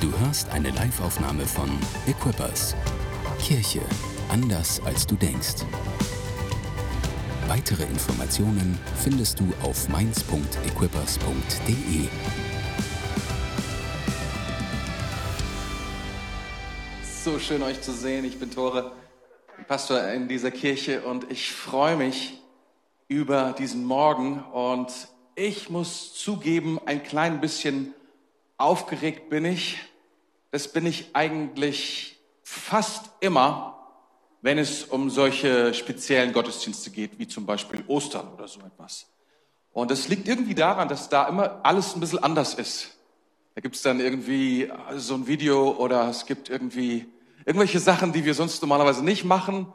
Du hörst eine Liveaufnahme von Equippers. Kirche anders als du denkst. Weitere Informationen findest du auf mainz.equippers.de. So schön euch zu sehen. Ich bin Tore, Pastor in dieser Kirche und ich freue mich über diesen Morgen und ich muss zugeben, ein klein bisschen aufgeregt bin ich. Das bin ich eigentlich fast immer, wenn es um solche speziellen Gottesdienste geht, wie zum Beispiel Ostern oder so etwas. Und es liegt irgendwie daran, dass da immer alles ein bisschen anders ist. Da gibt es dann irgendwie so ein Video oder es gibt irgendwie irgendwelche Sachen, die wir sonst normalerweise nicht machen.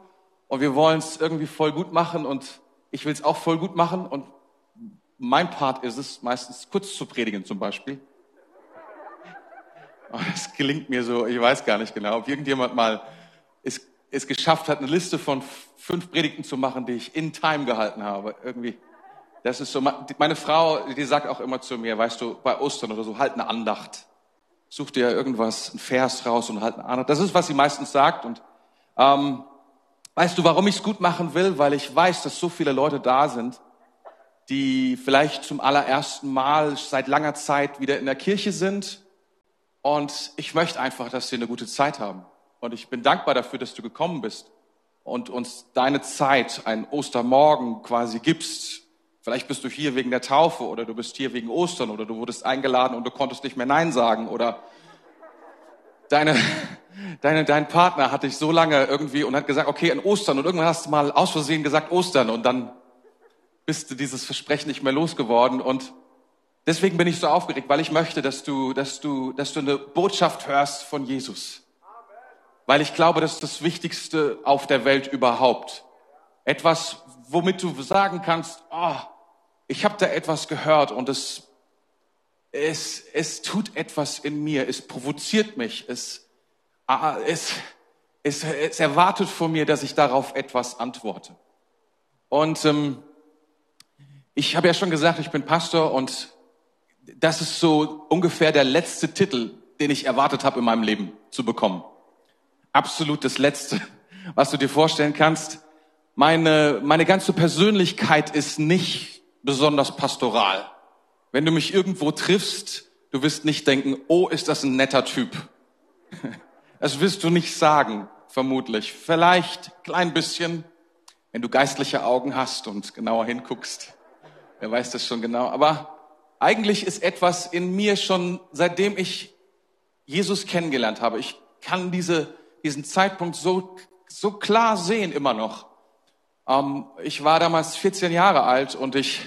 Und wir wollen es irgendwie voll gut machen und ich will es auch voll gut machen. Und mein Part ist es, meistens kurz zu predigen zum Beispiel. Es gelingt mir so, ich weiß gar nicht genau, ob irgendjemand mal es, es geschafft hat, eine Liste von fünf Predigten zu machen, die ich in Time gehalten habe. Irgendwie, das ist so, meine Frau, die sagt auch immer zu mir, weißt du, bei Ostern oder so, halt eine Andacht. Such dir irgendwas, ein Vers raus und halt eine Andacht. Das ist, was sie meistens sagt. Und ähm, weißt du, warum ich es gut machen will? Weil ich weiß, dass so viele Leute da sind, die vielleicht zum allerersten Mal seit langer Zeit wieder in der Kirche sind und ich möchte einfach, dass sie eine gute Zeit haben. Und ich bin dankbar dafür, dass du gekommen bist und uns deine Zeit, ein Ostermorgen quasi gibst. Vielleicht bist du hier wegen der Taufe oder du bist hier wegen Ostern oder du wurdest eingeladen und du konntest nicht mehr Nein sagen oder deine, deine, dein Partner hat dich so lange irgendwie und hat gesagt, okay, an Ostern und irgendwann hast du mal aus Versehen gesagt Ostern und dann bist du dieses Versprechen nicht mehr losgeworden und Deswegen bin ich so aufgeregt, weil ich möchte, dass du, dass du, dass du eine Botschaft hörst von Jesus. Weil ich glaube, das ist das Wichtigste auf der Welt überhaupt. Etwas, womit du sagen kannst, oh, ich habe da etwas gehört und es, es, es tut etwas in mir, es provoziert mich, es, ah, es, es, es erwartet von mir, dass ich darauf etwas antworte. Und ähm, ich habe ja schon gesagt, ich bin Pastor und das ist so ungefähr der letzte Titel, den ich erwartet habe in meinem Leben zu bekommen. Absolut das Letzte, was du dir vorstellen kannst. Meine, meine ganze Persönlichkeit ist nicht besonders pastoral. Wenn du mich irgendwo triffst, du wirst nicht denken, oh, ist das ein netter Typ. Das wirst du nicht sagen, vermutlich. Vielleicht klein bisschen, wenn du geistliche Augen hast und genauer hinguckst. Wer weiß das schon genau. Aber eigentlich ist etwas in mir schon, seitdem ich Jesus kennengelernt habe. Ich kann diese, diesen Zeitpunkt so, so klar sehen immer noch. Ähm, ich war damals 14 Jahre alt und ich,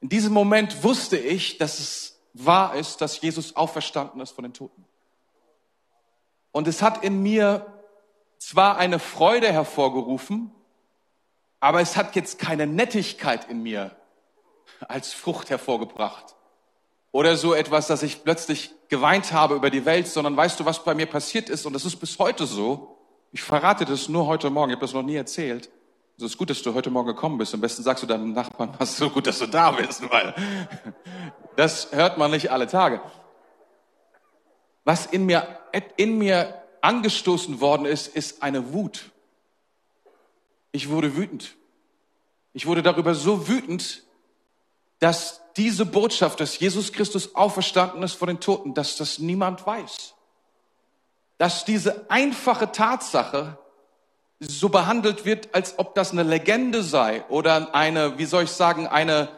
in diesem Moment wusste ich, dass es wahr ist, dass Jesus auferstanden ist von den Toten. Und es hat in mir zwar eine Freude hervorgerufen, aber es hat jetzt keine Nettigkeit in mir als Frucht hervorgebracht. Oder so etwas, dass ich plötzlich geweint habe über die Welt, sondern weißt du, was bei mir passiert ist? Und das ist bis heute so. Ich verrate das nur heute Morgen, ich habe das noch nie erzählt. Es ist gut, dass du heute Morgen gekommen bist. Am besten sagst du deinem Nachbarn, ist so gut, dass du da bist, weil das hört man nicht alle Tage. Was in mir, in mir angestoßen worden ist, ist eine Wut. Ich wurde wütend. Ich wurde darüber so wütend, dass diese Botschaft, dass Jesus Christus auferstanden ist vor den Toten, dass das niemand weiß. Dass diese einfache Tatsache so behandelt wird, als ob das eine Legende sei oder eine, wie soll ich sagen, eine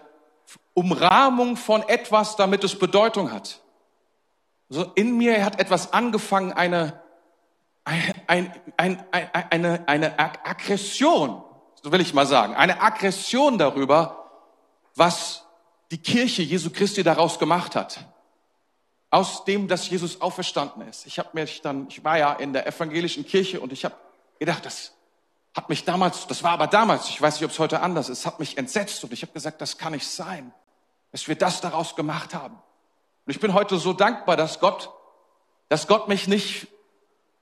Umrahmung von etwas, damit es Bedeutung hat. So in mir hat etwas angefangen, eine, ein, ein, ein, eine, eine Aggression, so will ich mal sagen, eine Aggression darüber, was die Kirche Jesu Christi daraus gemacht hat. Aus dem, dass Jesus auferstanden ist. Ich habe mich dann, ich war ja in der evangelischen Kirche und ich habe gedacht, das hat mich damals, das war aber damals, ich weiß nicht, ob es heute anders ist, hat mich entsetzt und ich habe gesagt, das kann nicht sein, dass wir das daraus gemacht haben. Und ich bin heute so dankbar, dass Gott, dass Gott mich nicht,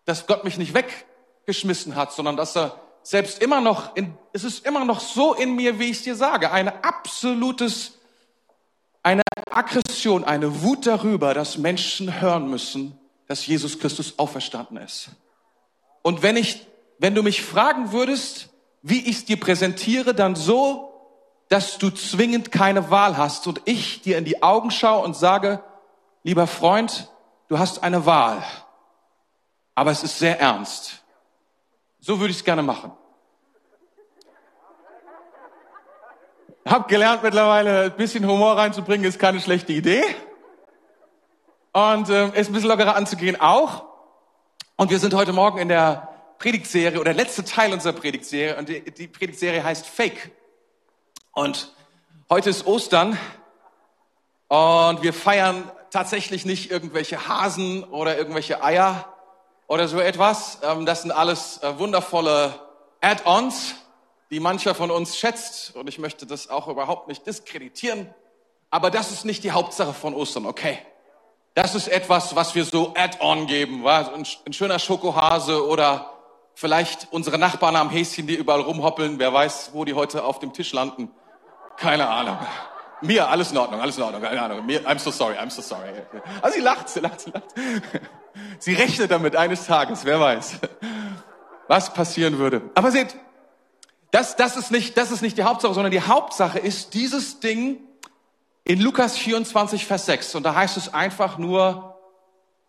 dass Gott mich nicht weggeschmissen hat, sondern dass er selbst immer noch, in, es ist immer noch so in mir, wie ich es dir sage, ein absolutes Aggression, eine Wut darüber, dass Menschen hören müssen, dass Jesus Christus auferstanden ist. Und wenn ich, wenn du mich fragen würdest, wie ich es dir präsentiere, dann so, dass du zwingend keine Wahl hast und ich dir in die Augen schaue und sage, lieber Freund, du hast eine Wahl, aber es ist sehr ernst. So würde ich es gerne machen. Hab gelernt mittlerweile, ein bisschen Humor reinzubringen, ist keine schlechte Idee. Und äh, ist ein bisschen lockerer anzugehen auch. Und wir sind heute Morgen in der Predigtserie oder der letzte Teil unserer Predigtserie. Und die, die Predigtserie heißt Fake. Und heute ist Ostern. Und wir feiern tatsächlich nicht irgendwelche Hasen oder irgendwelche Eier oder so etwas. Ähm, das sind alles äh, wundervolle Add-ons, die mancher von uns schätzt. Und ich möchte das auch überhaupt nicht diskreditieren. Aber das ist nicht die Hauptsache von Ostern, okay? Das ist etwas, was wir so Add-on geben, war ein, ein schöner Schokohase oder vielleicht unsere Nachbarn am Häschen, die überall rumhoppeln. Wer weiß, wo die heute auf dem Tisch landen. Keine Ahnung. Mir, alles in Ordnung, alles in Ordnung, keine Ahnung. Mir, I'm so sorry, I'm so sorry. Also sie lacht, sie lacht, sie lacht. Sie rechnet damit eines Tages, wer weiß, was passieren würde. Aber seht, das, das, ist nicht, das ist nicht die Hauptsache, sondern die Hauptsache ist dieses Ding, in Lukas 24, Vers 6. Und da heißt es einfach nur,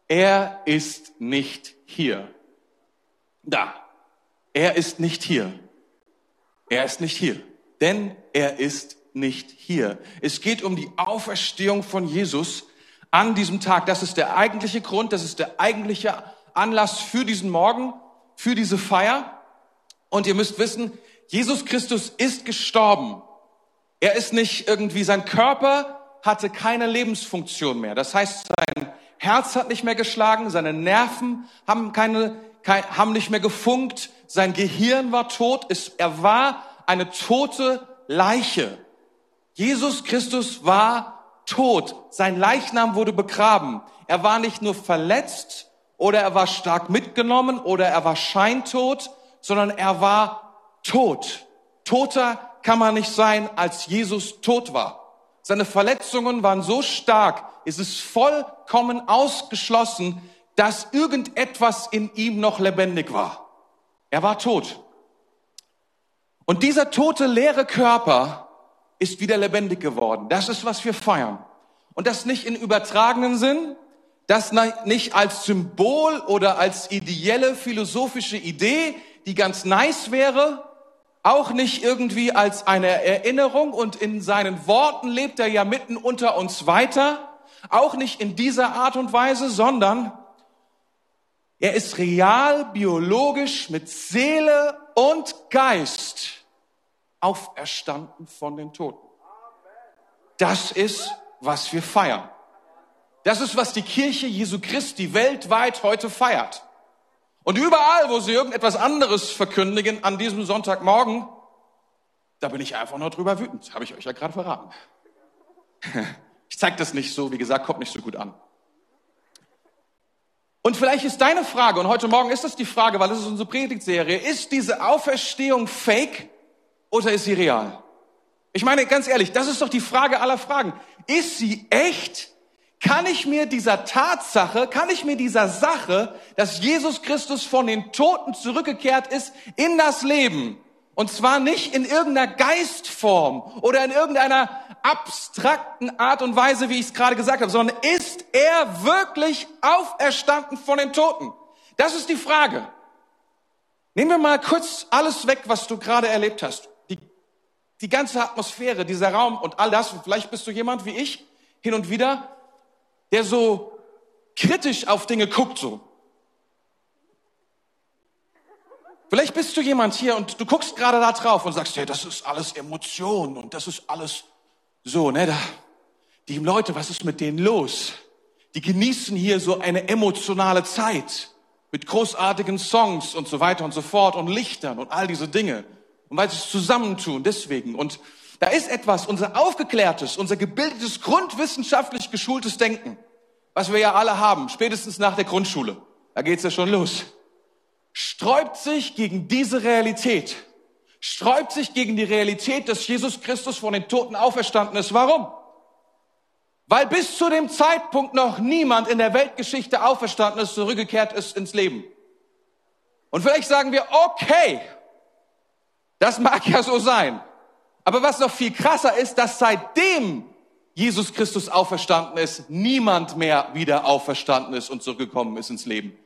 er ist nicht hier. Da. Er ist nicht hier. Er ist nicht hier. Denn er ist nicht hier. Es geht um die Auferstehung von Jesus an diesem Tag. Das ist der eigentliche Grund, das ist der eigentliche Anlass für diesen Morgen, für diese Feier. Und ihr müsst wissen, Jesus Christus ist gestorben er ist nicht irgendwie, sein Körper hatte keine Lebensfunktion mehr. Das heißt, sein Herz hat nicht mehr geschlagen, seine Nerven haben keine, kein, haben nicht mehr gefunkt, sein Gehirn war tot, es, er war eine tote Leiche. Jesus Christus war tot. Sein Leichnam wurde begraben. Er war nicht nur verletzt oder er war stark mitgenommen oder er war scheintot, sondern er war tot. Toter kann man nicht sein, als Jesus tot war. Seine Verletzungen waren so stark, es ist vollkommen ausgeschlossen, dass irgendetwas in ihm noch lebendig war. Er war tot. Und dieser tote, leere Körper ist wieder lebendig geworden. Das ist, was wir feiern. Und das nicht in übertragenen Sinn, das nicht als Symbol oder als ideelle philosophische Idee, die ganz nice wäre, auch nicht irgendwie als eine Erinnerung und in seinen Worten lebt er ja mitten unter uns weiter, auch nicht in dieser Art und Weise, sondern er ist real, biologisch, mit Seele und Geist auferstanden von den Toten. Das ist, was wir feiern. Das ist, was die Kirche Jesu Christi weltweit heute feiert. Und überall, wo sie irgendetwas anderes verkündigen an diesem Sonntagmorgen, da bin ich einfach nur drüber wütend. Habe ich euch ja gerade verraten. Ich zeige das nicht so, wie gesagt, kommt nicht so gut an. Und vielleicht ist deine Frage, und heute Morgen ist das die Frage, weil es ist unsere Predigtserie, ist diese Auferstehung fake oder ist sie real? Ich meine, ganz ehrlich, das ist doch die Frage aller Fragen. Ist sie echt kann ich mir dieser Tatsache, kann ich mir dieser Sache, dass Jesus Christus von den Toten zurückgekehrt ist, in das Leben, und zwar nicht in irgendeiner Geistform oder in irgendeiner abstrakten Art und Weise, wie ich es gerade gesagt habe, sondern ist er wirklich auferstanden von den Toten? Das ist die Frage. Nehmen wir mal kurz alles weg, was du gerade erlebt hast. Die, die ganze Atmosphäre, dieser Raum und all das. Vielleicht bist du jemand wie ich, hin und wieder der so kritisch auf Dinge guckt, so. Vielleicht bist du jemand hier und du guckst gerade da drauf und sagst, hey, das ist alles Emotion und das ist alles so, ne, da, die Leute, was ist mit denen los? Die genießen hier so eine emotionale Zeit mit großartigen Songs und so weiter und so fort und Lichtern und all diese Dinge. Und weil sie es zusammentun, deswegen. Und da ist etwas, unser aufgeklärtes, unser gebildetes, grundwissenschaftlich geschultes Denken, was wir ja alle haben, spätestens nach der Grundschule. Da geht's ja schon los. Sträubt sich gegen diese Realität. Sträubt sich gegen die Realität, dass Jesus Christus von den Toten auferstanden ist. Warum? Weil bis zu dem Zeitpunkt noch niemand in der Weltgeschichte auferstanden ist, zurückgekehrt ist ins Leben. Und vielleicht sagen wir, okay, das mag ja so sein. Aber was noch viel krasser ist, dass seitdem Jesus Christus auferstanden ist, niemand mehr wieder auferstanden ist und zurückgekommen ist ins Leben.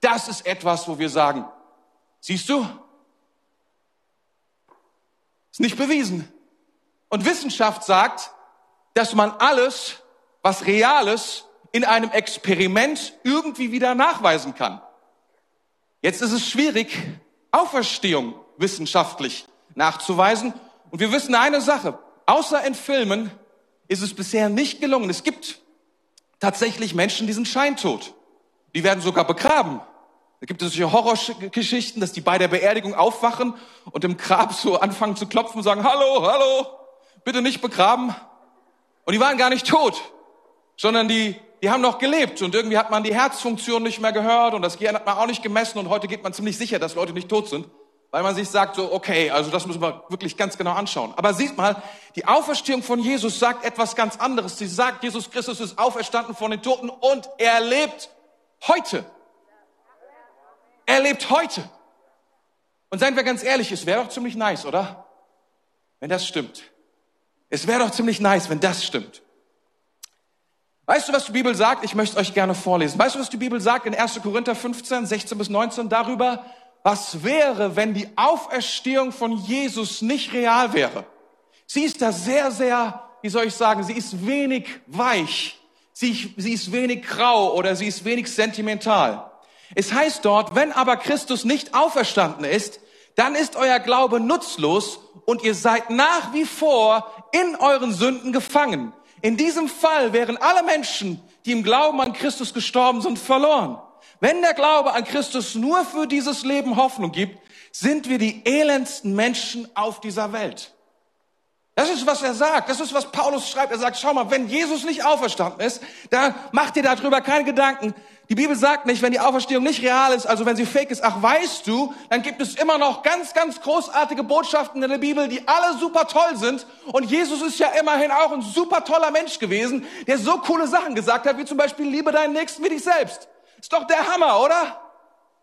Das ist etwas, wo wir sagen, siehst du, ist nicht bewiesen. Und Wissenschaft sagt, dass man alles, was Reales, in einem Experiment irgendwie wieder nachweisen kann. Jetzt ist es schwierig, Auferstehung wissenschaftlich nachzuweisen. Und wir wissen eine Sache, außer in Filmen ist es bisher nicht gelungen. Es gibt tatsächlich Menschen, die sind scheintot. Die werden sogar begraben. Da gibt es solche Horrorgeschichten, dass die bei der Beerdigung aufwachen und im Grab so anfangen zu klopfen und sagen, hallo, hallo, bitte nicht begraben. Und die waren gar nicht tot, sondern die die haben noch gelebt und irgendwie hat man die Herzfunktion nicht mehr gehört und das Gehirn hat man auch nicht gemessen und heute geht man ziemlich sicher, dass Leute nicht tot sind, weil man sich sagt so, okay, also das müssen wir wirklich ganz genau anschauen. Aber sieht mal, die Auferstehung von Jesus sagt etwas ganz anderes. Sie sagt, Jesus Christus ist auferstanden von den Toten und er lebt heute. Er lebt heute. Und seien wir ganz ehrlich, es wäre doch ziemlich nice, oder? Wenn das stimmt. Es wäre doch ziemlich nice, wenn das stimmt. Weißt du, was die Bibel sagt? Ich möchte euch gerne vorlesen. Weißt du, was die Bibel sagt in 1. Korinther 15, 16 bis 19 darüber, was wäre, wenn die Auferstehung von Jesus nicht real wäre? Sie ist da sehr, sehr, wie soll ich sagen, sie ist wenig weich. Sie, sie ist wenig grau oder sie ist wenig sentimental. Es heißt dort, wenn aber Christus nicht auferstanden ist, dann ist euer Glaube nutzlos und ihr seid nach wie vor in euren Sünden gefangen. In diesem Fall wären alle Menschen, die im Glauben an Christus gestorben sind, verloren. Wenn der Glaube an Christus nur für dieses Leben Hoffnung gibt, sind wir die elendsten Menschen auf dieser Welt. Das ist, was er sagt. Das ist, was Paulus schreibt. Er sagt, schau mal, wenn Jesus nicht auferstanden ist, dann macht dir darüber keine Gedanken. Die Bibel sagt nicht, wenn die Auferstehung nicht real ist, also wenn sie fake ist, ach weißt du, dann gibt es immer noch ganz, ganz großartige Botschaften in der Bibel, die alle super toll sind. Und Jesus ist ja immerhin auch ein super toller Mensch gewesen, der so coole Sachen gesagt hat, wie zum Beispiel, liebe deinen Nächsten wie dich selbst. Ist doch der Hammer, oder?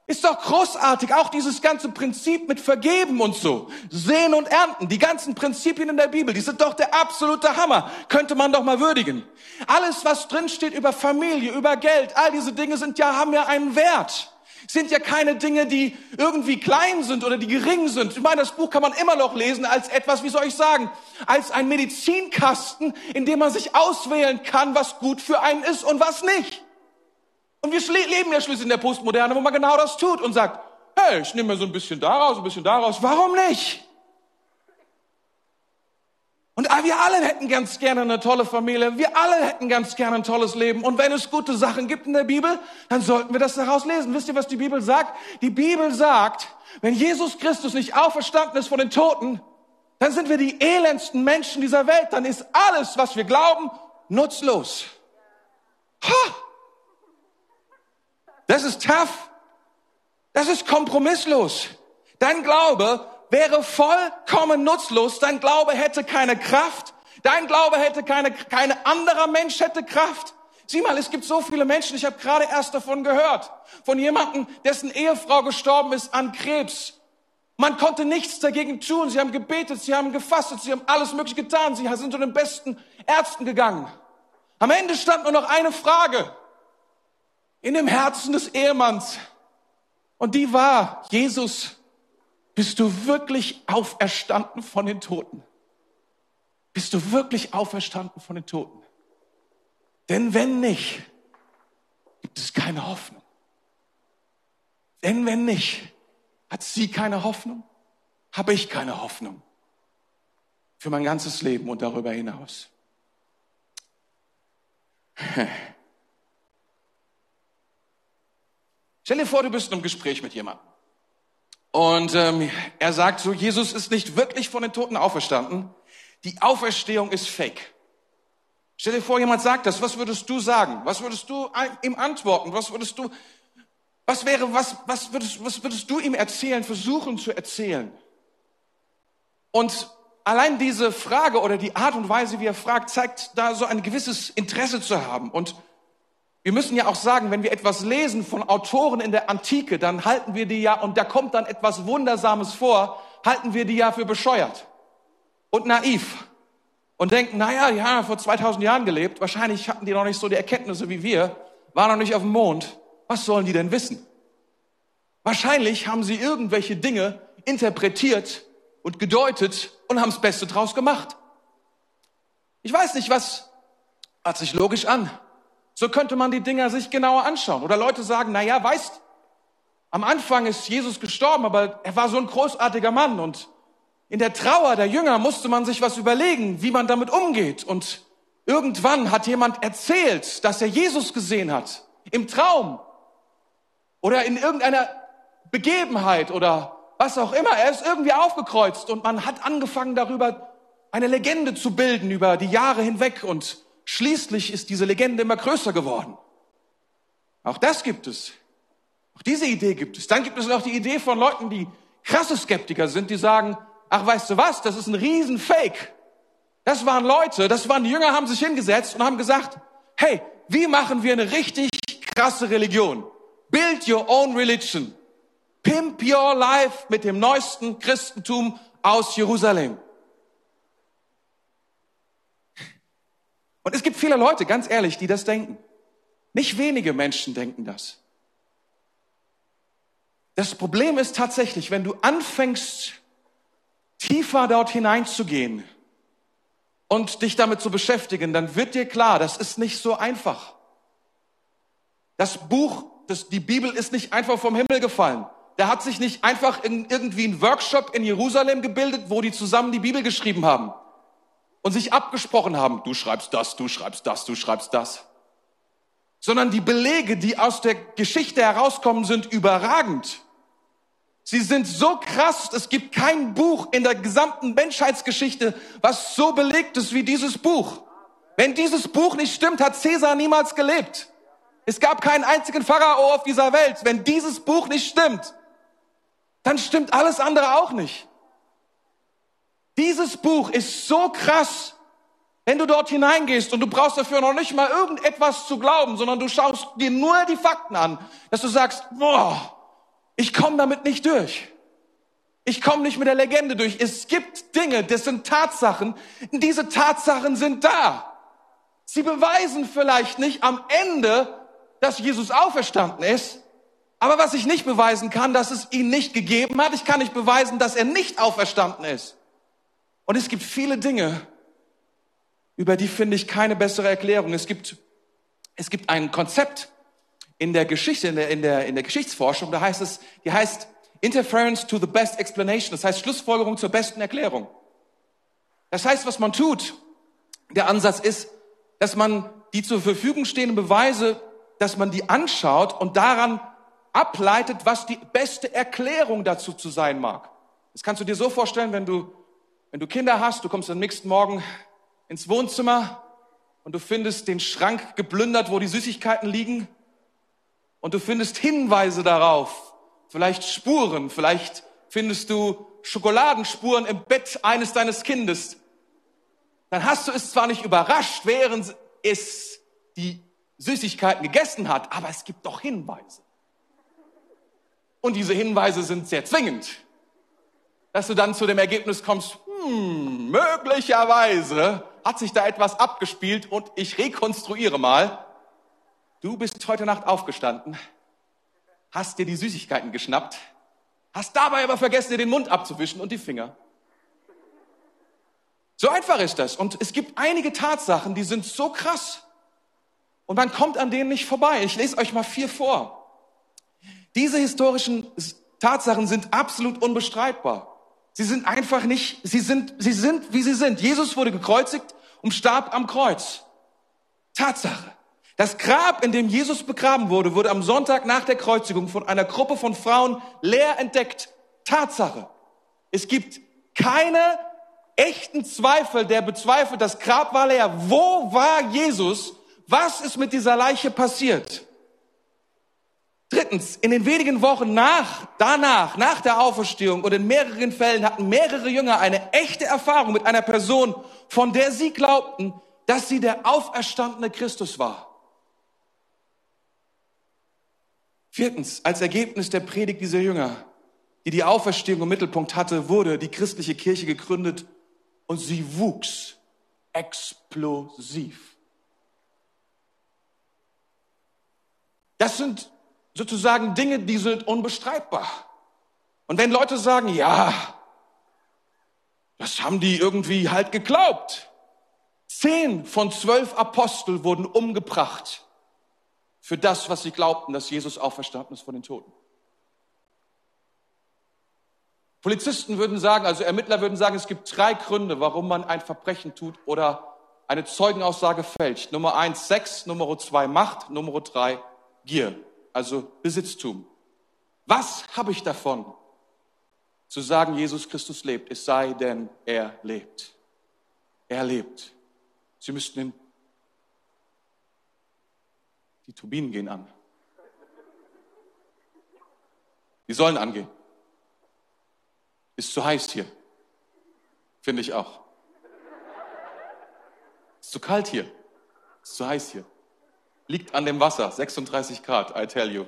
Ist doch großartig, auch dieses ganze Prinzip mit Vergeben und so. Sehen und Ernten, die ganzen Prinzipien in der Bibel, die sind doch der absolute Hammer. Könnte man doch mal würdigen. Alles, was drin steht über Familie, über Geld, all diese Dinge sind ja, haben ja einen Wert. Sind ja keine Dinge, die irgendwie klein sind oder die gering sind. Ich meine, das Buch kann man immer noch lesen als etwas, wie soll ich sagen, als ein Medizinkasten, in dem man sich auswählen kann, was gut für einen ist und was nicht. Und wir leben ja schließlich in der Postmoderne, wo man genau das tut und sagt, hey, ich nehme mir so ein bisschen daraus, ein bisschen daraus, warum nicht? Und wir alle hätten ganz gerne eine tolle Familie, wir alle hätten ganz gerne ein tolles Leben. Und wenn es gute Sachen gibt in der Bibel, dann sollten wir das daraus lesen. Wisst ihr, was die Bibel sagt? Die Bibel sagt, wenn Jesus Christus nicht auferstanden ist von den Toten, dann sind wir die elendsten Menschen dieser Welt. Dann ist alles, was wir glauben, nutzlos. Ha! Das ist tough. Das ist kompromisslos. Dein Glaube wäre vollkommen nutzlos. Dein Glaube hätte keine Kraft. Dein Glaube hätte keine, keine anderer Mensch hätte Kraft. Sieh mal, es gibt so viele Menschen, ich habe gerade erst davon gehört, von jemandem, dessen Ehefrau gestorben ist an Krebs. Man konnte nichts dagegen tun. Sie haben gebetet, sie haben gefastet, sie haben alles Mögliche getan. Sie sind zu den besten Ärzten gegangen. Am Ende stand nur noch eine Frage in dem Herzen des Ehemanns. Und die war, Jesus, bist du wirklich auferstanden von den Toten? Bist du wirklich auferstanden von den Toten? Denn wenn nicht, gibt es keine Hoffnung. Denn wenn nicht, hat sie keine Hoffnung, habe ich keine Hoffnung für mein ganzes Leben und darüber hinaus. Stell dir vor, du bist in einem Gespräch mit jemandem. Und ähm, er sagt so, Jesus ist nicht wirklich von den Toten auferstanden. Die Auferstehung ist fake. Stell dir vor, jemand sagt das. Was würdest du sagen? Was würdest du ihm antworten? Was würdest du, was wäre, was, was würdest, was würdest du ihm erzählen, versuchen zu erzählen? Und allein diese Frage oder die Art und Weise, wie er fragt, zeigt da so ein gewisses Interesse zu haben. Und wir müssen ja auch sagen, wenn wir etwas lesen von Autoren in der Antike, dann halten wir die ja, und da kommt dann etwas Wundersames vor, halten wir die ja für bescheuert und naiv und denken, naja, die haben vor 2000 Jahren gelebt, wahrscheinlich hatten die noch nicht so die Erkenntnisse wie wir, waren noch nicht auf dem Mond, was sollen die denn wissen? Wahrscheinlich haben sie irgendwelche Dinge interpretiert und gedeutet und haben das Beste draus gemacht. Ich weiß nicht, was hört sich logisch an. So könnte man die Dinger sich genauer anschauen. Oder Leute sagen, na ja, weißt, am Anfang ist Jesus gestorben, aber er war so ein großartiger Mann und in der Trauer der Jünger musste man sich was überlegen, wie man damit umgeht. Und irgendwann hat jemand erzählt, dass er Jesus gesehen hat. Im Traum. Oder in irgendeiner Begebenheit oder was auch immer. Er ist irgendwie aufgekreuzt und man hat angefangen darüber eine Legende zu bilden über die Jahre hinweg und schließlich ist diese Legende immer größer geworden. Auch das gibt es. Auch diese Idee gibt es. Dann gibt es noch die Idee von Leuten, die krasse Skeptiker sind, die sagen, ach weißt du was, das ist ein Riesenfake. Das waren Leute, das waren die Jünger, haben sich hingesetzt und haben gesagt, hey, wie machen wir eine richtig krasse Religion? Build your own religion. Pimp your life mit dem neuesten Christentum aus Jerusalem. Und es gibt viele Leute, ganz ehrlich, die das denken. Nicht wenige Menschen denken das. Das Problem ist tatsächlich, wenn du anfängst, tiefer dort hineinzugehen und dich damit zu beschäftigen, dann wird dir klar, das ist nicht so einfach. Das Buch, das, die Bibel ist nicht einfach vom Himmel gefallen. Da hat sich nicht einfach in, irgendwie ein Workshop in Jerusalem gebildet, wo die zusammen die Bibel geschrieben haben und sich abgesprochen haben, du schreibst das, du schreibst das, du schreibst das. Sondern die Belege, die aus der Geschichte herauskommen, sind überragend. Sie sind so krass, es gibt kein Buch in der gesamten Menschheitsgeschichte, was so belegt ist wie dieses Buch. Wenn dieses Buch nicht stimmt, hat Cäsar niemals gelebt. Es gab keinen einzigen Pharao auf dieser Welt. Wenn dieses Buch nicht stimmt, dann stimmt alles andere auch nicht. Dieses Buch ist so krass, wenn du dort hineingehst und du brauchst dafür noch nicht mal irgendetwas zu glauben, sondern du schaust dir nur die Fakten an, dass du sagst, boah, ich komme damit nicht durch. Ich komme nicht mit der Legende durch. Es gibt Dinge, das sind Tatsachen. Diese Tatsachen sind da. Sie beweisen vielleicht nicht am Ende, dass Jesus auferstanden ist. Aber was ich nicht beweisen kann, dass es ihn nicht gegeben hat. Ich kann nicht beweisen, dass er nicht auferstanden ist. Und es gibt viele Dinge, über die finde ich keine bessere Erklärung. Es gibt, es gibt ein Konzept, in der Geschichte, in der, in der, in der Geschichtsforschung, da heißt es, die heißt Interference to the best explanation. Das heißt Schlussfolgerung zur besten Erklärung. Das heißt, was man tut, der Ansatz ist, dass man die zur Verfügung stehenden Beweise, dass man die anschaut und daran ableitet, was die beste Erklärung dazu zu sein mag. Das kannst du dir so vorstellen, wenn du, wenn du Kinder hast, du kommst am nächsten Morgen ins Wohnzimmer und du findest den Schrank geplündert, wo die Süßigkeiten liegen und du findest Hinweise darauf, vielleicht Spuren, vielleicht findest du Schokoladenspuren im Bett eines deines Kindes, dann hast du es zwar nicht überrascht, während es die Süßigkeiten gegessen hat, aber es gibt doch Hinweise. Und diese Hinweise sind sehr zwingend, dass du dann zu dem Ergebnis kommst, hm, möglicherweise hat sich da etwas abgespielt und ich rekonstruiere mal, Du bist heute Nacht aufgestanden, hast dir die Süßigkeiten geschnappt, hast dabei aber vergessen, dir den Mund abzuwischen und die Finger. So einfach ist das. Und es gibt einige Tatsachen, die sind so krass. Und man kommt an denen nicht vorbei. Ich lese euch mal vier vor. Diese historischen Tatsachen sind absolut unbestreitbar. Sie sind einfach nicht, sie sind, sie sind, wie sie sind. Jesus wurde gekreuzigt und starb am Kreuz. Tatsache. Das Grab, in dem Jesus begraben wurde, wurde am Sonntag nach der Kreuzigung von einer Gruppe von Frauen leer entdeckt. Tatsache. Es gibt keine echten Zweifel, der bezweifelt, das Grab war leer. Wo war Jesus? Was ist mit dieser Leiche passiert? Drittens, in den wenigen Wochen nach, danach, nach der Auferstehung und in mehreren Fällen hatten mehrere Jünger eine echte Erfahrung mit einer Person, von der sie glaubten, dass sie der auferstandene Christus war. Viertens, als Ergebnis der Predigt dieser Jünger, die die Auferstehung im Mittelpunkt hatte, wurde die christliche Kirche gegründet und sie wuchs explosiv. Das sind sozusagen Dinge, die sind unbestreitbar. Und wenn Leute sagen, ja, das haben die irgendwie halt geglaubt. Zehn von zwölf Apostel wurden umgebracht für das, was sie glaubten, dass Jesus auferstanden ist von den Toten. Polizisten würden sagen, also Ermittler würden sagen, es gibt drei Gründe, warum man ein Verbrechen tut oder eine Zeugenaussage fälscht. Nummer eins Sex, Nummer zwei Macht, Nummer drei Gier also Besitztum. Was habe ich davon, zu sagen, Jesus Christus lebt, es sei denn, er lebt. Er lebt. Sie müssten in die Turbinen gehen an. Die sollen angehen. Ist zu heiß hier. Finde ich auch. Ist zu kalt hier. Ist zu heiß hier liegt an dem Wasser, 36 Grad, I tell you.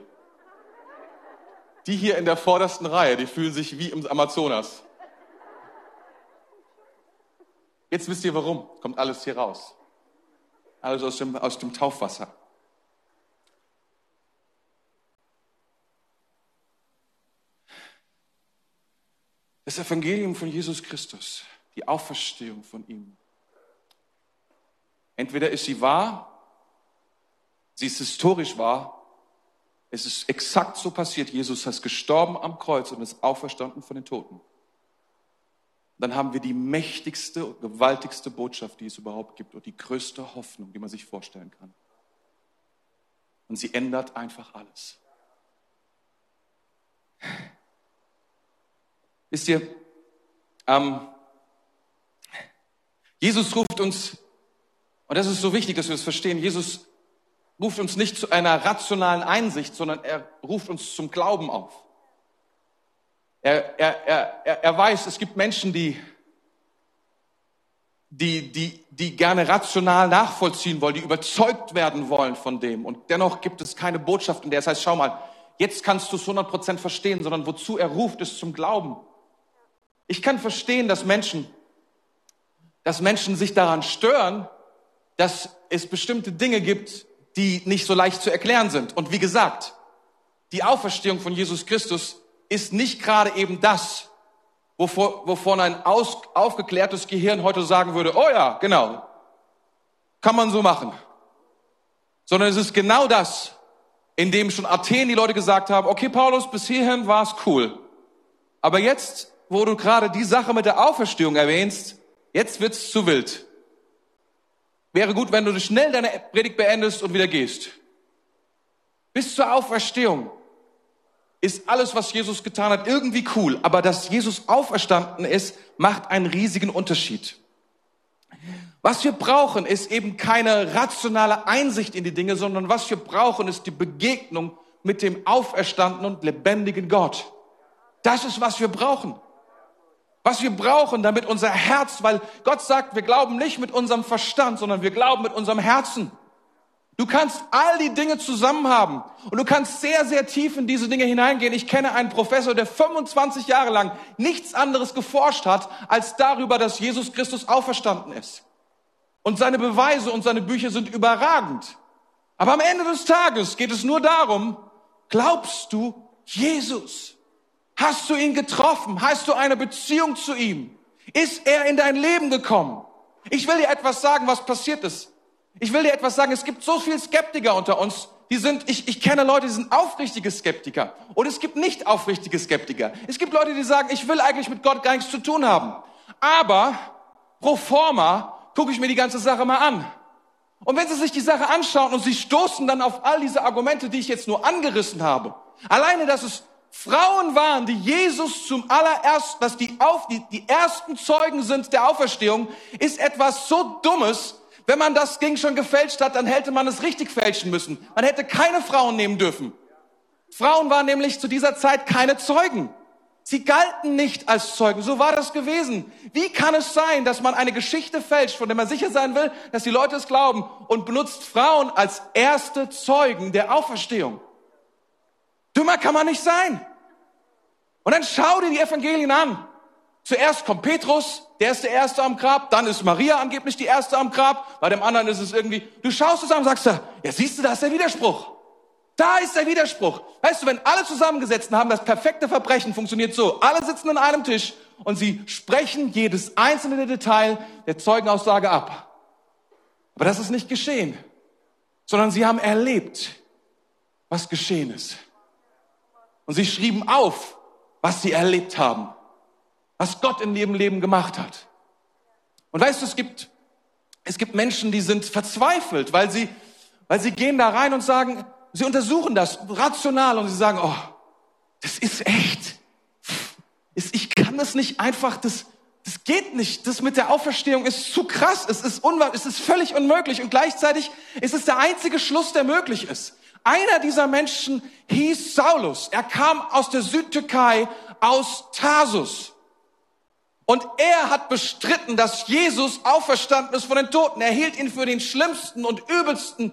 Die hier in der vordersten Reihe, die fühlen sich wie im Amazonas. Jetzt wisst ihr warum, kommt alles hier raus. Alles aus dem, aus dem Taufwasser. Das Evangelium von Jesus Christus, die Auferstehung von ihm. Entweder ist sie wahr sie ist historisch wahr. Es ist exakt so passiert. Jesus ist gestorben am Kreuz und ist auferstanden von den Toten. Dann haben wir die mächtigste, gewaltigste Botschaft, die es überhaupt gibt und die größte Hoffnung, die man sich vorstellen kann. Und sie ändert einfach alles. Wisst ihr, ähm, Jesus ruft uns, und das ist so wichtig, dass wir das verstehen, Jesus ruft uns nicht zu einer rationalen Einsicht, sondern er ruft uns zum Glauben auf. Er, er, er, er weiß, es gibt Menschen, die, die, die, die gerne rational nachvollziehen wollen, die überzeugt werden wollen von dem. Und dennoch gibt es keine Botschaft, in der es heißt, schau mal, jetzt kannst du es 100% verstehen, sondern wozu er ruft, ist zum Glauben. Ich kann verstehen, dass Menschen, dass Menschen sich daran stören, dass es bestimmte Dinge gibt, die nicht so leicht zu erklären sind. Und wie gesagt, die Auferstehung von Jesus Christus ist nicht gerade eben das, wovor, wovon ein aus, aufgeklärtes Gehirn heute sagen würde, oh ja, genau, kann man so machen. Sondern es ist genau das, in dem schon Athen die Leute gesagt haben, okay, Paulus, bis hierhin war es cool. Aber jetzt, wo du gerade die Sache mit der Auferstehung erwähnst, jetzt wird's zu wild. Wäre gut, wenn du schnell deine Predigt beendest und wieder gehst. Bis zur Auferstehung ist alles, was Jesus getan hat, irgendwie cool. Aber dass Jesus auferstanden ist, macht einen riesigen Unterschied. Was wir brauchen, ist eben keine rationale Einsicht in die Dinge, sondern was wir brauchen, ist die Begegnung mit dem auferstandenen und lebendigen Gott. Das ist, was wir brauchen. Was wir brauchen, damit unser Herz, weil Gott sagt, wir glauben nicht mit unserem Verstand, sondern wir glauben mit unserem Herzen. Du kannst all die Dinge zusammen haben und du kannst sehr, sehr tief in diese Dinge hineingehen. Ich kenne einen Professor, der 25 Jahre lang nichts anderes geforscht hat, als darüber, dass Jesus Christus auferstanden ist. Und seine Beweise und seine Bücher sind überragend. Aber am Ende des Tages geht es nur darum, glaubst du Jesus? Hast du ihn getroffen? Hast du eine Beziehung zu ihm? Ist er in dein Leben gekommen? Ich will dir etwas sagen, was passiert ist. Ich will dir etwas sagen, es gibt so viel Skeptiker unter uns, die sind, ich, ich kenne Leute, die sind aufrichtige Skeptiker. Und es gibt nicht aufrichtige Skeptiker. Es gibt Leute, die sagen, ich will eigentlich mit Gott gar nichts zu tun haben. Aber pro forma gucke ich mir die ganze Sache mal an. Und wenn sie sich die Sache anschauen und sie stoßen dann auf all diese Argumente, die ich jetzt nur angerissen habe, alleine, dass es Frauen waren, die Jesus zum allerersten, dass die, auf, die, die ersten Zeugen sind der Auferstehung, ist etwas so Dummes. Wenn man das Ding schon gefälscht hat, dann hätte man es richtig fälschen müssen. Man hätte keine Frauen nehmen dürfen. Frauen waren nämlich zu dieser Zeit keine Zeugen. Sie galten nicht als Zeugen. So war das gewesen. Wie kann es sein, dass man eine Geschichte fälscht, von der man sicher sein will, dass die Leute es glauben und benutzt Frauen als erste Zeugen der Auferstehung? Dümmer kann man nicht sein. Und dann schau dir die Evangelien an. Zuerst kommt Petrus, der ist der Erste am Grab, dann ist Maria angeblich die Erste am Grab, bei dem anderen ist es irgendwie, du schaust an und sagst, ja siehst du, da ist der Widerspruch. Da ist der Widerspruch. Weißt du, wenn alle zusammengesetzt haben, das perfekte Verbrechen funktioniert so. Alle sitzen an einem Tisch und sie sprechen jedes einzelne Detail der Zeugenaussage ab. Aber das ist nicht geschehen, sondern sie haben erlebt, was geschehen ist. Und sie schrieben auf, was sie erlebt haben, was Gott in ihrem Leben gemacht hat. Und weißt du, es gibt, es gibt Menschen, die sind verzweifelt, weil sie, weil sie gehen da rein und sagen, sie untersuchen das rational und sie sagen, oh, das ist echt. Ich kann das nicht einfach, das, das geht nicht. Das mit der Auferstehung ist zu krass. Es ist unwahr, es ist völlig unmöglich. Und gleichzeitig ist es der einzige Schluss, der möglich ist. Einer dieser Menschen hieß Saulus. Er kam aus der Südtürkei, aus Tarsus. Und er hat bestritten, dass Jesus auferstanden ist von den Toten. Er hielt ihn für den schlimmsten und übelsten,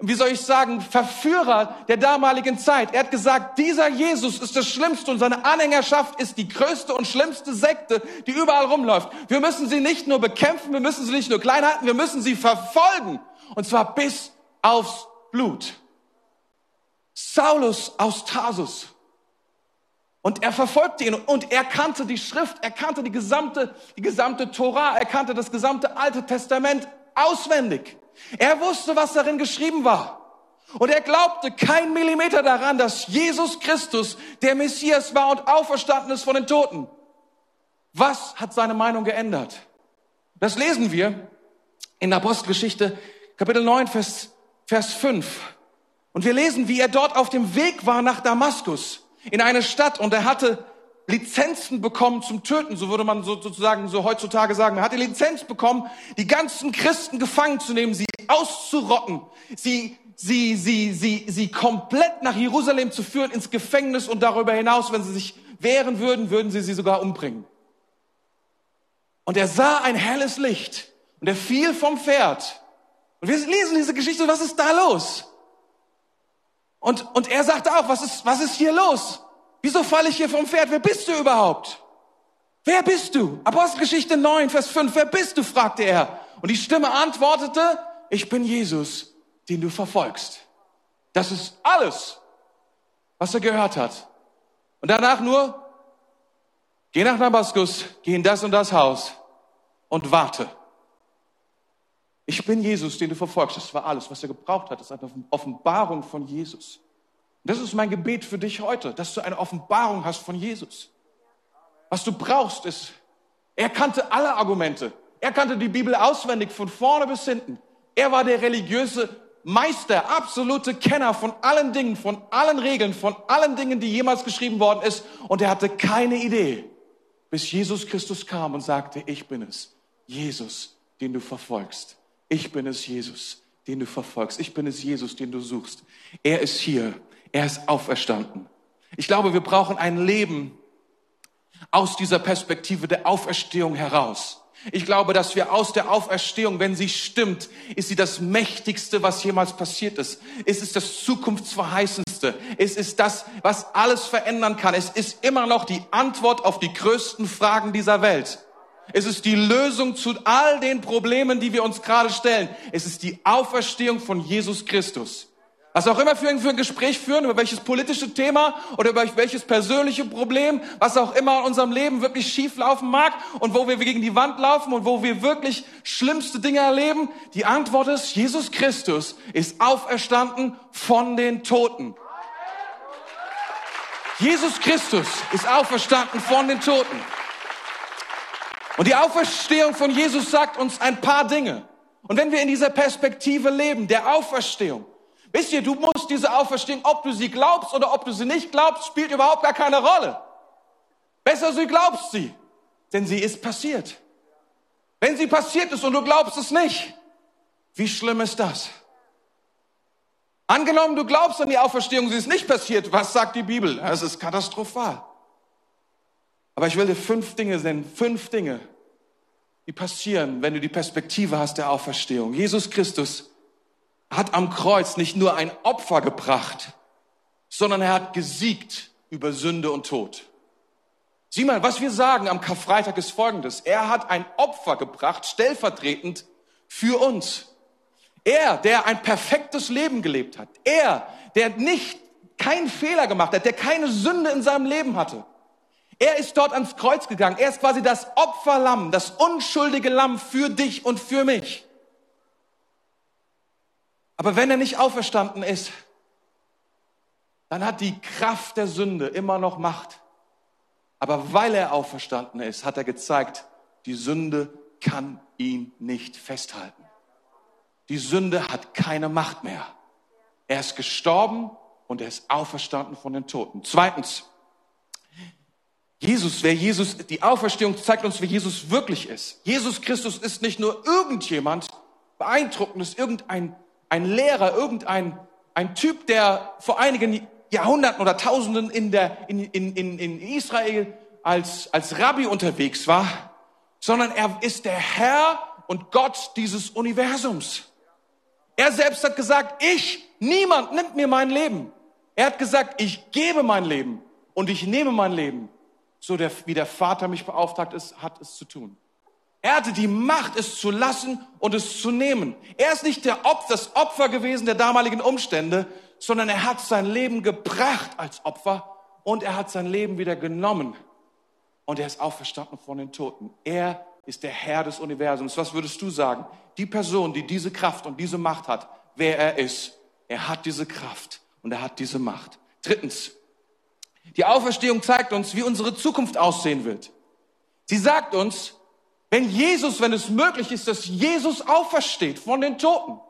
wie soll ich sagen, Verführer der damaligen Zeit. Er hat gesagt, dieser Jesus ist das Schlimmste und seine Anhängerschaft ist die größte und schlimmste Sekte, die überall rumläuft. Wir müssen sie nicht nur bekämpfen, wir müssen sie nicht nur klein halten, wir müssen sie verfolgen. Und zwar bis aufs Blut. Saulus aus Tarsus. Und er verfolgte ihn und er kannte die Schrift, er kannte die gesamte, die gesamte Tora, er kannte das gesamte Alte Testament auswendig. Er wusste, was darin geschrieben war. Und er glaubte kein Millimeter daran, dass Jesus Christus der Messias war und auferstanden ist von den Toten. Was hat seine Meinung geändert? Das lesen wir in der Apostelgeschichte Kapitel 9, Vers, Vers 5. Und wir lesen, wie er dort auf dem Weg war nach Damaskus, in eine Stadt, und er hatte Lizenzen bekommen zum Töten, so würde man sozusagen so heutzutage sagen. Er hatte Lizenz bekommen, die ganzen Christen gefangen zu nehmen, sie auszurotten, sie, sie, sie, sie, sie komplett nach Jerusalem zu führen, ins Gefängnis und darüber hinaus, wenn sie sich wehren würden, würden sie sie sogar umbringen. Und er sah ein helles Licht und er fiel vom Pferd. Und wir lesen diese Geschichte, was ist da los? Und, und er sagte auch, was ist, was ist hier los? Wieso falle ich hier vom Pferd? Wer bist du überhaupt? Wer bist du? Apostelgeschichte 9, Vers 5. Wer bist du? fragte er. Und die Stimme antwortete, ich bin Jesus, den du verfolgst. Das ist alles, was er gehört hat. Und danach nur, geh nach Damaskus, geh in das und das Haus und warte. Ich bin Jesus, den du verfolgst. Das war alles, was er gebraucht hat. Das ist eine Offenbarung von Jesus. Und das ist mein Gebet für dich heute, dass du eine Offenbarung hast von Jesus. Was du brauchst ist, er kannte alle Argumente. Er kannte die Bibel auswendig von vorne bis hinten. Er war der religiöse Meister, absolute Kenner von allen Dingen, von allen Regeln, von allen Dingen, die jemals geschrieben worden ist. Und er hatte keine Idee, bis Jesus Christus kam und sagte, ich bin es, Jesus, den du verfolgst. Ich bin es, Jesus, den du verfolgst. Ich bin es, Jesus, den du suchst. Er ist hier. Er ist auferstanden. Ich glaube, wir brauchen ein Leben aus dieser Perspektive der Auferstehung heraus. Ich glaube, dass wir aus der Auferstehung, wenn sie stimmt, ist sie das Mächtigste, was jemals passiert ist. Es ist das Zukunftsverheißendste. Es ist das, was alles verändern kann. Es ist immer noch die Antwort auf die größten Fragen dieser Welt. Es ist die Lösung zu all den Problemen, die wir uns gerade stellen. Es ist die Auferstehung von Jesus Christus. Was auch immer für ein, für ein Gespräch führen, über welches politische Thema oder über welches persönliche Problem, was auch immer in unserem Leben wirklich schief laufen mag und wo wir gegen die Wand laufen und wo wir wirklich schlimmste Dinge erleben. Die Antwort ist, Jesus Christus ist auferstanden von den Toten. Jesus Christus ist auferstanden von den Toten. Und die Auferstehung von Jesus sagt uns ein paar Dinge. Und wenn wir in dieser Perspektive leben, der Auferstehung, wisst ihr, du musst diese Auferstehung, ob du sie glaubst oder ob du sie nicht glaubst, spielt überhaupt gar keine Rolle. Besser du glaubst sie, denn sie ist passiert. Wenn sie passiert ist und du glaubst es nicht, wie schlimm ist das? Angenommen, du glaubst an die Auferstehung, sie ist nicht passiert. Was sagt die Bibel? Es ist katastrophal. Aber ich will dir fünf Dinge nennen, fünf Dinge, die passieren, wenn du die Perspektive hast der Auferstehung. Jesus Christus hat am Kreuz nicht nur ein Opfer gebracht, sondern er hat gesiegt über Sünde und Tod. Sieh mal, was wir sagen am Karfreitag ist folgendes. Er hat ein Opfer gebracht, stellvertretend für uns. Er, der ein perfektes Leben gelebt hat. Er, der nicht keinen Fehler gemacht hat, der keine Sünde in seinem Leben hatte. Er ist dort ans Kreuz gegangen. Er ist quasi das Opferlamm, das unschuldige Lamm für dich und für mich. Aber wenn er nicht auferstanden ist, dann hat die Kraft der Sünde immer noch Macht. Aber weil er auferstanden ist, hat er gezeigt, die Sünde kann ihn nicht festhalten. Die Sünde hat keine Macht mehr. Er ist gestorben und er ist auferstanden von den Toten. Zweitens, Jesus, wer Jesus, die Auferstehung zeigt uns, wer Jesus wirklich ist. Jesus Christus ist nicht nur irgendjemand, beeindruckendes, irgendein ein Lehrer, irgendein ein Typ, der vor einigen Jahrhunderten oder Tausenden in, der, in, in, in, Israel als, als Rabbi unterwegs war, sondern er ist der Herr und Gott dieses Universums. Er selbst hat gesagt, ich, niemand nimmt mir mein Leben. Er hat gesagt, ich gebe mein Leben und ich nehme mein Leben, so der, wie der Vater mich beauftragt ist, hat es zu tun. Er hatte die Macht, es zu lassen und es zu nehmen. Er ist nicht der Opfer, das Opfer gewesen der damaligen Umstände, sondern er hat sein Leben gebracht als Opfer und er hat sein Leben wieder genommen und er ist auferstanden von den Toten. Er ist der Herr des Universums. Was würdest du sagen? Die Person, die diese Kraft und diese Macht hat, wer er ist, er hat diese Kraft und er hat diese Macht. Drittens, die Auferstehung zeigt uns, wie unsere Zukunft aussehen wird. Sie sagt uns, wenn Jesus, wenn es möglich ist, dass Jesus aufersteht von den Toten,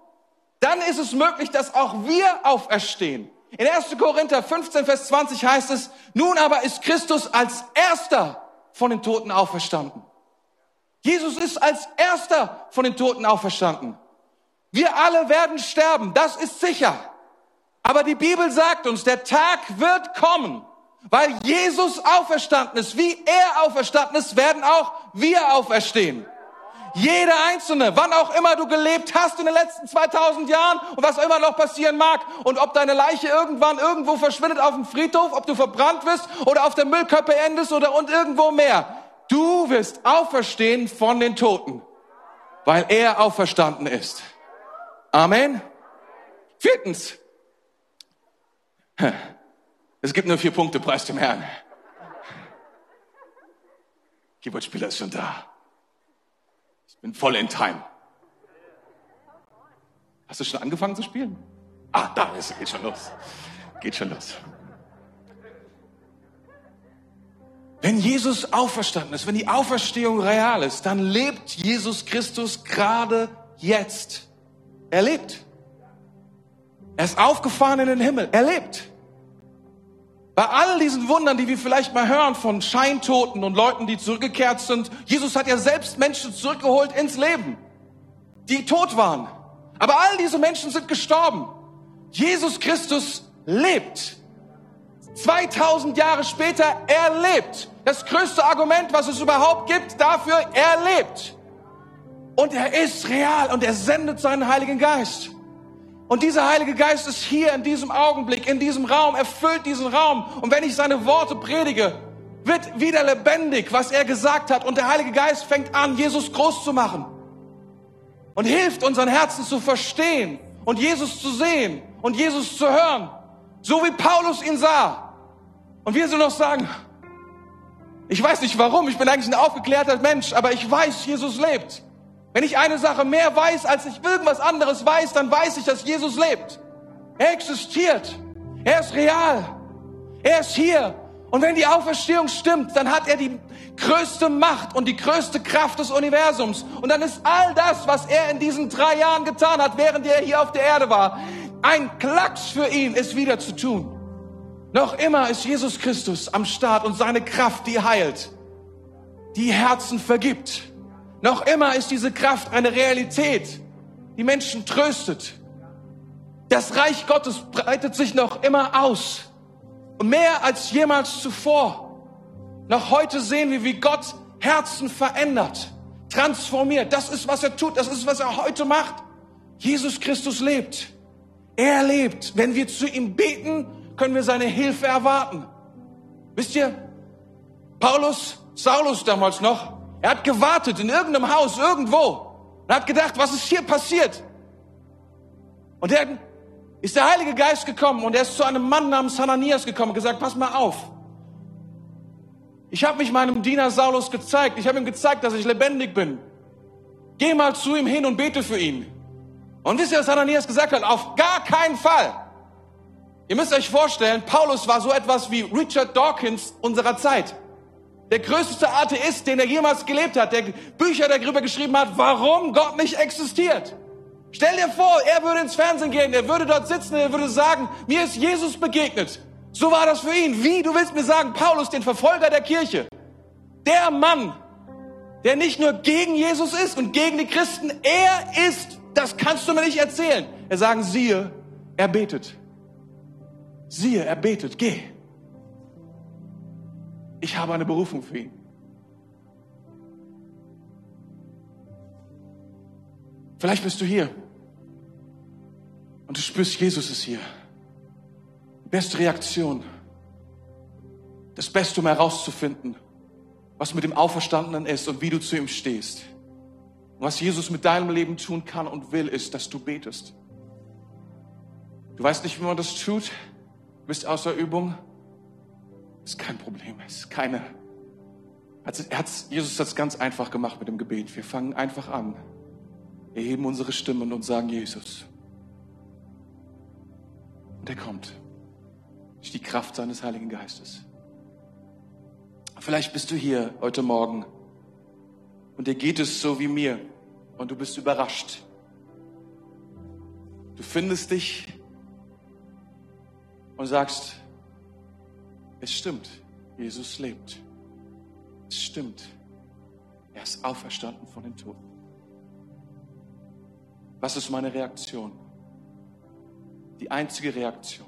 dann ist es möglich, dass auch wir auferstehen. In 1. Korinther 15, Vers 20 heißt es, nun aber ist Christus als erster von den Toten auferstanden. Jesus ist als erster von den Toten auferstanden. Wir alle werden sterben, das ist sicher. Aber die Bibel sagt uns, der Tag wird kommen, weil Jesus auferstanden ist. Wie er auferstanden ist, werden auch wir auferstehen. Jeder Einzelne, wann auch immer du gelebt hast in den letzten 2000 Jahren und was immer noch passieren mag und ob deine Leiche irgendwann irgendwo verschwindet auf dem Friedhof, ob du verbrannt wirst oder auf der Müllköppe endest oder und irgendwo mehr. Du wirst auferstehen von den Toten, weil er auferstanden ist. Amen. Viertens. Es gibt nur vier Punkte, preis dem Herrn. Keyboardspieler ist schon da. Ich bin voll in Time. Hast du schon angefangen zu spielen? Ah, da ist, geht schon los. Geht schon los. Wenn Jesus auferstanden ist, wenn die Auferstehung real ist, dann lebt Jesus Christus gerade jetzt. Er lebt. Er ist aufgefahren in den Himmel. Er lebt. Bei all diesen Wundern, die wir vielleicht mal hören von Scheintoten und Leuten, die zurückgekehrt sind, Jesus hat ja selbst Menschen zurückgeholt ins Leben, die tot waren. Aber all diese Menschen sind gestorben. Jesus Christus lebt. 2000 Jahre später, er lebt. Das größte Argument, was es überhaupt gibt, dafür, er lebt. Und er ist real und er sendet seinen Heiligen Geist. Und dieser Heilige Geist ist hier in diesem Augenblick, in diesem Raum, erfüllt diesen Raum. Und wenn ich seine Worte predige, wird wieder lebendig, was er gesagt hat. Und der Heilige Geist fängt an, Jesus groß zu machen. Und hilft unseren Herzen zu verstehen und Jesus zu sehen und Jesus zu hören. So wie Paulus ihn sah. Und wir so noch sagen, ich weiß nicht warum, ich bin eigentlich ein aufgeklärter Mensch, aber ich weiß, Jesus lebt. Wenn ich eine Sache mehr weiß, als ich irgendwas anderes weiß, dann weiß ich, dass Jesus lebt. Er existiert. Er ist real. Er ist hier. Und wenn die Auferstehung stimmt, dann hat er die größte Macht und die größte Kraft des Universums. Und dann ist all das, was er in diesen drei Jahren getan hat, während er hier auf der Erde war, ein Klacks für ihn, es wieder zu tun. Noch immer ist Jesus Christus am Start und seine Kraft, die heilt, die Herzen vergibt. Noch immer ist diese Kraft eine Realität, die Menschen tröstet. Das Reich Gottes breitet sich noch immer aus. Und mehr als jemals zuvor. Noch heute sehen wir, wie Gott Herzen verändert, transformiert. Das ist, was er tut. Das ist, was er heute macht. Jesus Christus lebt. Er lebt. Wenn wir zu ihm beten, können wir seine Hilfe erwarten. Wisst ihr, Paulus, Saulus damals noch, er hat gewartet in irgendeinem Haus, irgendwo, und hat gedacht, was ist hier passiert? Und dann ist der Heilige Geist gekommen und er ist zu einem Mann namens Hananias gekommen und gesagt, pass mal auf. Ich habe mich meinem Diener Saulus gezeigt. Ich habe ihm gezeigt, dass ich lebendig bin. Geh mal zu ihm hin und bete für ihn. Und wisst ihr, was Hananias gesagt hat? Auf gar keinen Fall. Ihr müsst euch vorstellen, Paulus war so etwas wie Richard Dawkins unserer Zeit. Der größte Atheist, den er jemals gelebt hat, der Bücher darüber geschrieben hat, warum Gott nicht existiert. Stell dir vor, er würde ins Fernsehen gehen, er würde dort sitzen, er würde sagen, mir ist Jesus begegnet. So war das für ihn. Wie, du willst mir sagen, Paulus, den Verfolger der Kirche, der Mann, der nicht nur gegen Jesus ist und gegen die Christen, er ist, das kannst du mir nicht erzählen. Er sagen, siehe, er betet. Siehe, er betet, geh. Ich habe eine Berufung für ihn. Vielleicht bist du hier und du spürst, Jesus ist hier. Beste Reaktion, das Beste, um herauszufinden, was mit dem Auferstandenen ist und wie du zu ihm stehst. Und was Jesus mit deinem Leben tun kann und will, ist, dass du betest. Du weißt nicht, wie man das tut bist außer Übung, ist kein Problem, ist keine. Jesus hat es ganz einfach gemacht mit dem Gebet. Wir fangen einfach an, erheben unsere Stimmen und sagen Jesus. Und er kommt durch die Kraft seines Heiligen Geistes. Vielleicht bist du hier heute Morgen und dir geht es so wie mir und du bist überrascht. Du findest dich und sagst, es stimmt, Jesus lebt. Es stimmt, er ist auferstanden von den Toten. Was ist meine Reaktion? Die einzige Reaktion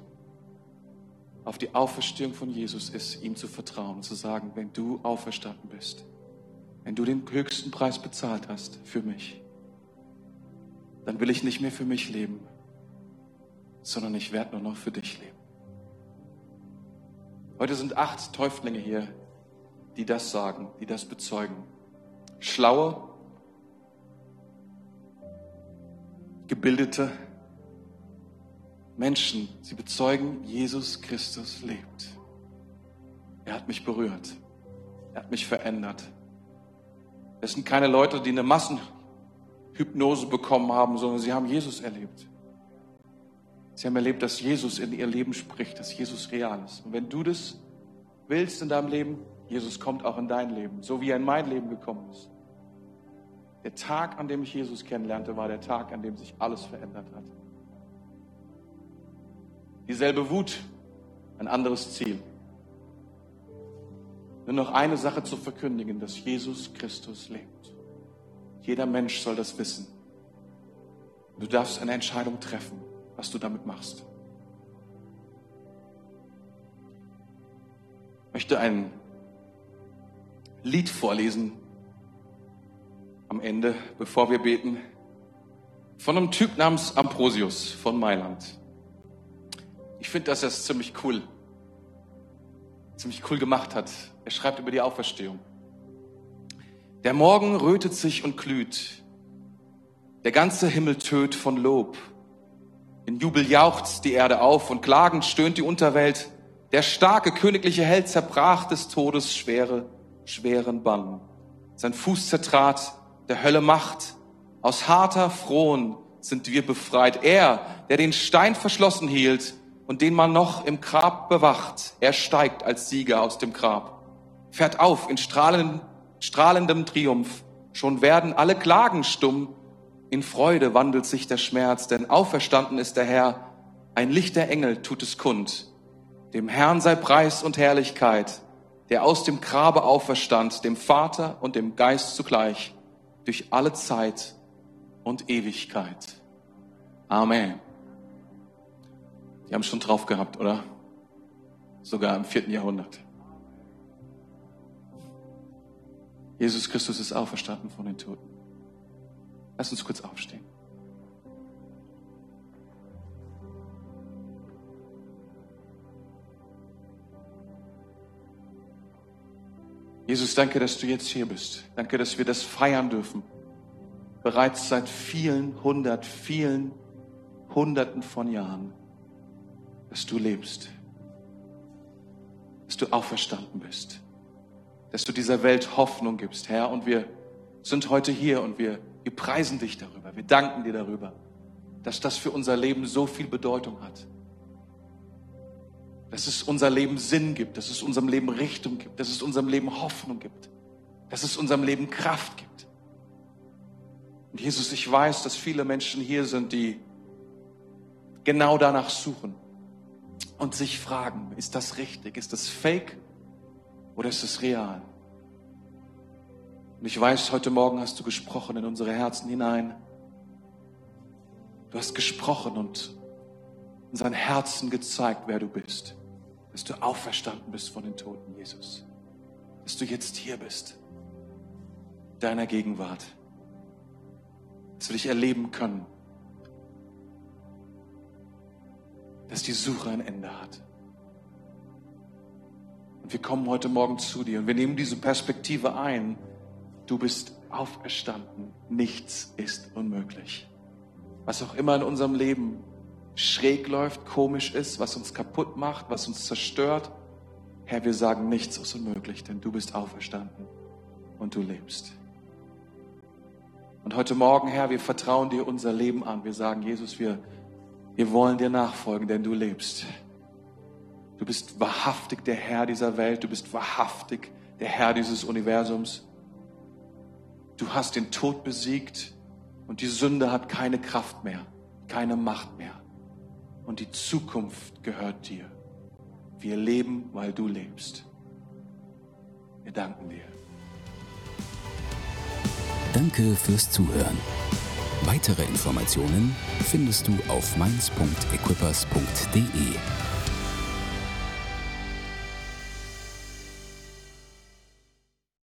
auf die Auferstehung von Jesus ist, ihm zu vertrauen und zu sagen, wenn du auferstanden bist, wenn du den höchsten Preis bezahlt hast für mich, dann will ich nicht mehr für mich leben, sondern ich werde nur noch für dich leben. Heute sind acht Täuflinge hier, die das sagen, die das bezeugen. Schlaue, gebildete Menschen, sie bezeugen, Jesus Christus lebt. Er hat mich berührt. Er hat mich verändert. Es sind keine Leute, die eine Massenhypnose bekommen haben, sondern sie haben Jesus erlebt. Sie haben erlebt, dass Jesus in ihr Leben spricht, dass Jesus real ist. Und wenn du das willst in deinem Leben, Jesus kommt auch in dein Leben, so wie er in mein Leben gekommen ist. Der Tag, an dem ich Jesus kennenlernte, war der Tag, an dem sich alles verändert hat. Dieselbe Wut, ein anderes Ziel. Nur noch eine Sache zu verkündigen, dass Jesus Christus lebt. Jeder Mensch soll das wissen. Du darfst eine Entscheidung treffen was du damit machst. Ich möchte ein Lied vorlesen am Ende, bevor wir beten, von einem Typ namens Ambrosius von Mailand. Ich finde, dass er es ziemlich cool, ziemlich cool gemacht hat. Er schreibt über die Auferstehung. Der Morgen rötet sich und glüht. Der ganze Himmel töt von Lob. In Jubel jauchzt die Erde auf und klagend stöhnt die Unterwelt. Der starke königliche Held zerbrach des Todes schwere, schweren Bann. Sein Fuß zertrat der Hölle Macht. Aus harter Frohen sind wir befreit. Er, der den Stein verschlossen hielt und den man noch im Grab bewacht, er steigt als Sieger aus dem Grab, fährt auf in strahlendem, strahlendem Triumph. Schon werden alle Klagen stumm in Freude wandelt sich der Schmerz, denn auferstanden ist der Herr. Ein Licht der Engel tut es kund. Dem Herrn sei Preis und Herrlichkeit, der aus dem Grabe auferstand, dem Vater und dem Geist zugleich, durch alle Zeit und Ewigkeit. Amen. Die haben schon drauf gehabt, oder? Sogar im vierten Jahrhundert. Jesus Christus ist auferstanden von den Toten. Lass uns kurz aufstehen. Jesus, danke, dass du jetzt hier bist. Danke, dass wir das feiern dürfen. Bereits seit vielen hundert, vielen hunderten von Jahren, dass du lebst, dass du auferstanden bist, dass du dieser Welt Hoffnung gibst, Herr. Und wir sind heute hier und wir, wir preisen dich darüber. Wir danken dir darüber, dass das für unser Leben so viel Bedeutung hat dass es unser Leben Sinn gibt, dass es unserem Leben Richtung gibt, dass es unserem Leben Hoffnung gibt, dass es unserem Leben Kraft gibt. Und Jesus, ich weiß, dass viele Menschen hier sind, die genau danach suchen und sich fragen, ist das richtig, ist das fake oder ist es real? Und ich weiß, heute Morgen hast du gesprochen in unsere Herzen hinein. Du hast gesprochen und unseren Herzen gezeigt, wer du bist dass du auferstanden bist von den Toten, Jesus. Dass du jetzt hier bist, deiner Gegenwart. Dass wir dich erleben können. Dass die Suche ein Ende hat. Und wir kommen heute Morgen zu dir und wir nehmen diese Perspektive ein. Du bist auferstanden. Nichts ist unmöglich. Was auch immer in unserem Leben schräg läuft, komisch ist, was uns kaputt macht, was uns zerstört. Herr, wir sagen, nichts ist unmöglich, denn du bist auferstanden und du lebst. Und heute Morgen, Herr, wir vertrauen dir unser Leben an. Wir sagen, Jesus, wir, wir wollen dir nachfolgen, denn du lebst. Du bist wahrhaftig der Herr dieser Welt. Du bist wahrhaftig der Herr dieses Universums. Du hast den Tod besiegt und die Sünde hat keine Kraft mehr, keine Macht mehr und die Zukunft gehört dir. Wir leben, weil du lebst. Wir danken dir. Danke fürs Zuhören. Weitere Informationen findest du auf mainz.equippers.de.